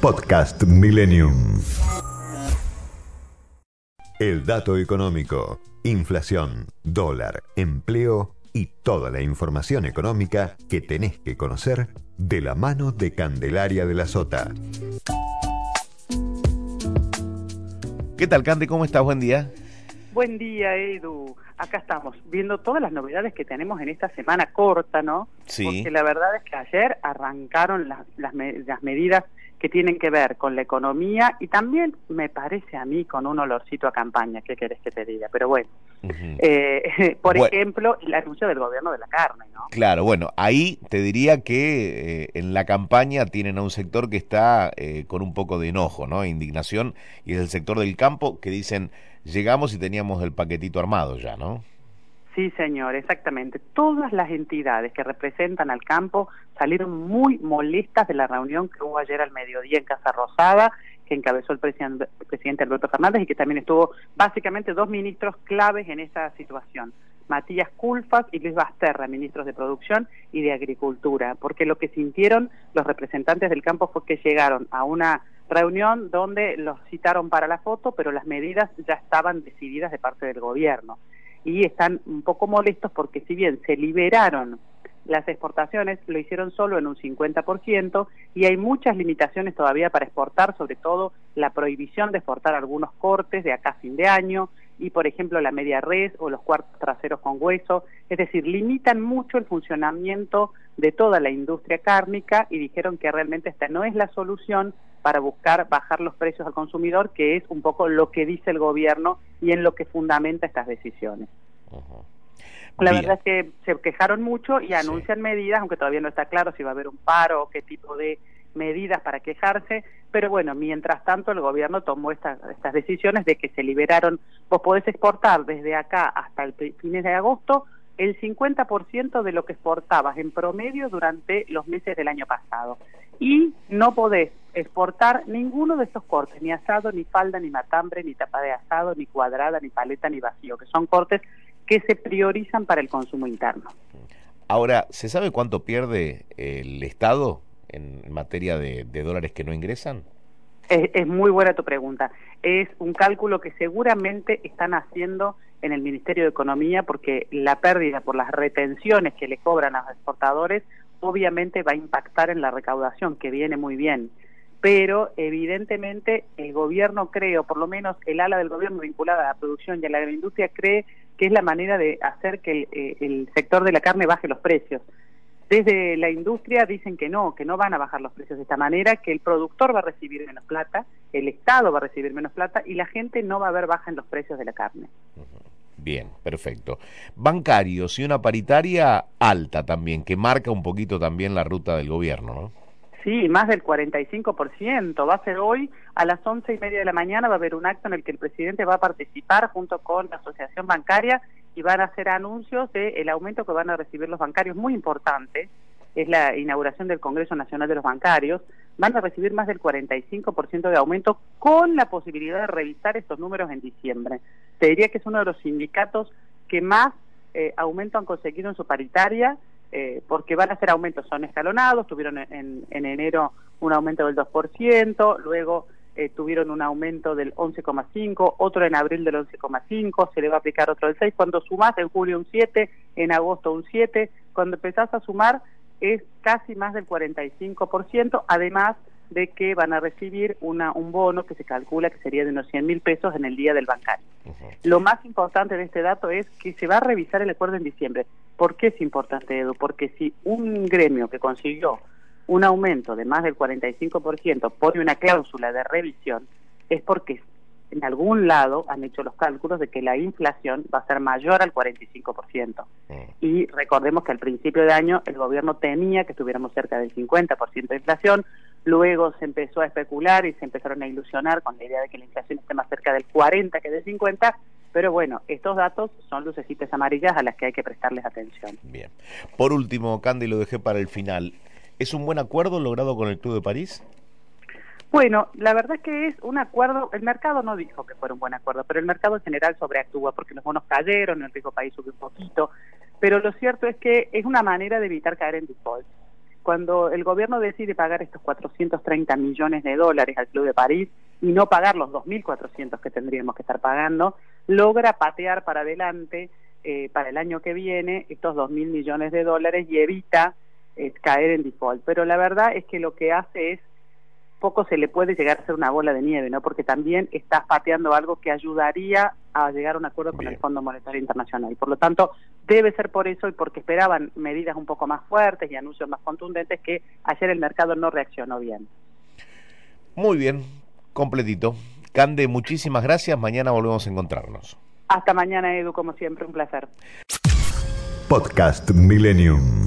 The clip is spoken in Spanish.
Podcast Millennium. El dato económico, inflación, dólar, empleo y toda la información económica que tenés que conocer de la mano de Candelaria de la Sota. ¿Qué tal, Cande? ¿Cómo estás? Buen día. Buen día, Edu. Acá estamos, viendo todas las novedades que tenemos en esta semana corta, ¿no? Sí. Porque la verdad es que ayer arrancaron las, las, me- las medidas que tienen que ver con la economía y también, me parece a mí, con un olorcito a campaña. ¿Qué querés que te diga? Pero bueno, eh, por Bueno. ejemplo, el anuncio del gobierno de la carne, ¿no? Claro, bueno, ahí te diría que eh, en la campaña tienen a un sector que está eh, con un poco de enojo, ¿no? Indignación, y es el sector del campo que dicen, llegamos y teníamos el paquetito armado ya, ¿no? Sí, señor, exactamente. Todas las entidades que representan al campo salieron muy molestas de la reunión que hubo ayer al mediodía en Casa Rosada, que encabezó el presidente, presidente Alberto Fernández y que también estuvo básicamente dos ministros claves en esa situación. Matías Culfas y Luis Basterra, ministros de Producción y de Agricultura, porque lo que sintieron los representantes del campo fue que llegaron a una reunión donde los citaron para la foto, pero las medidas ya estaban decididas de parte del gobierno y están un poco molestos porque si bien se liberaron las exportaciones, lo hicieron solo en un 50% y hay muchas limitaciones todavía para exportar, sobre todo la prohibición de exportar algunos cortes de acá fin de año y por ejemplo la media res o los cuartos traseros con hueso, es decir, limitan mucho el funcionamiento de toda la industria cárnica y dijeron que realmente esta no es la solución para buscar bajar los precios al consumidor, que es un poco lo que dice el gobierno y en lo que fundamenta estas decisiones. La Bien. verdad es que se quejaron mucho y anuncian medidas, aunque todavía no está claro si va a haber un paro o qué tipo de medidas para quejarse, pero bueno, mientras tanto el gobierno tomó estas, estas decisiones de que se liberaron, vos podés exportar desde acá hasta el fines de agosto el 50% de lo que exportabas en promedio durante los meses del año pasado. Y no podés exportar ninguno de estos cortes, ni asado, ni falda, ni matambre, ni tapa de asado, ni cuadrada, ni paleta, ni vacío, que son cortes que se priorizan para el consumo interno. Ahora, ¿se sabe cuánto pierde el Estado en materia de, dólares que no ingresan? Es, muy buena tu pregunta. Es un cálculo que seguramente están haciendo en el Ministerio de Economía porque la pérdida por las retenciones que le cobran a los exportadores obviamente va a impactar en la recaudación, que viene muy bien. Pero evidentemente el gobierno cree, o por lo menos el ala del gobierno vinculada a la producción y a la agroindustria cree que es la manera de hacer que el, eh, el sector de la carne baje los precios. Desde la industria dicen que no, que no van a bajar los precios de esta manera, que el productor va a recibir menos plata, el Estado va a recibir menos plata y la gente no va a ver baja en los precios de la carne. Bien, perfecto. Bancarios y una paritaria alta también, que marca un poquito también la ruta del gobierno, ¿no? Sí, más del 45%. Va a ser hoy a las once y media de la mañana, va a haber un acto en el que el presidente va a participar junto con la Asociación Bancaria y van a hacer anuncios del aumento que van a recibir los bancarios, muy importante. Es la inauguración del Congreso Nacional de los Bancarios. Van a recibir más del 45% de aumento con la posibilidad de revisar estos números en diciembre. Te diría que es uno de los sindicatos que más eh, aumento han conseguido en su paritaria eh, porque van a ser aumentos, son escalonados, tuvieron en, en enero un aumento del 2%, luego eh, tuvieron un aumento del 11,5%, otro en abril del 11,5%, se le va a aplicar otro del 6%, cuando sumás en julio un 7%, en agosto un 7%, cuando empezás a sumar es casi más del 45%, además de que van a recibir una, un bono que se calcula que sería de unos 100 mil pesos en el día del bancario. Lo más importante de este dato es que se va a revisar el acuerdo en diciembre. ¿Por qué es importante, Edu? Porque si un gremio que consiguió un aumento de más del 45% pone una cláusula de revisión, es porque en algún lado han hecho los cálculos de que la inflación va a ser mayor al 45%. Y recordemos que al principio de año el gobierno temía que estuviéramos cerca del 50% de inflación, luego se empezó a especular y se empezaron a ilusionar con la idea de que la inflación esté más cerca del 40 que del 50, pero bueno, estos datos son lucecitas amarillas a las que hay que prestarles atención. Bien. Por último, Candy, lo dejé para el final. ¿Es un buen acuerdo logrado con el Club de París? Bueno, la verdad es que es un acuerdo, el mercado no dijo que fuera un buen acuerdo, pero el mercado en general sobreactúa porque los bonos cayeron, el riesgo país subió un poquito, pero lo cierto es que es una manera de evitar caer en default. Cuando el gobierno decide pagar estos 430 millones de dólares al Club de París y no pagar los 2.400 que tendríamos que estar pagando, logra patear para adelante eh, para el año que viene estos 2.000 millones de dólares y evita eh, caer en default. Pero la verdad es que lo que hace es poco se le puede llegar a ser una bola de nieve, ¿no? Porque también está pateando algo que ayudaría a llegar a un acuerdo con Bien. el Fondo Monetario Internacional. Por lo tanto, debe ser por eso y porque esperaban medidas un poco más fuertes y anuncios más contundentes que ayer el mercado no reaccionó bien. Muy bien, completito. Cande, muchísimas gracias. Mañana volvemos a encontrarnos. Hasta mañana, Edu, como siempre, un placer. Podcast Millennium.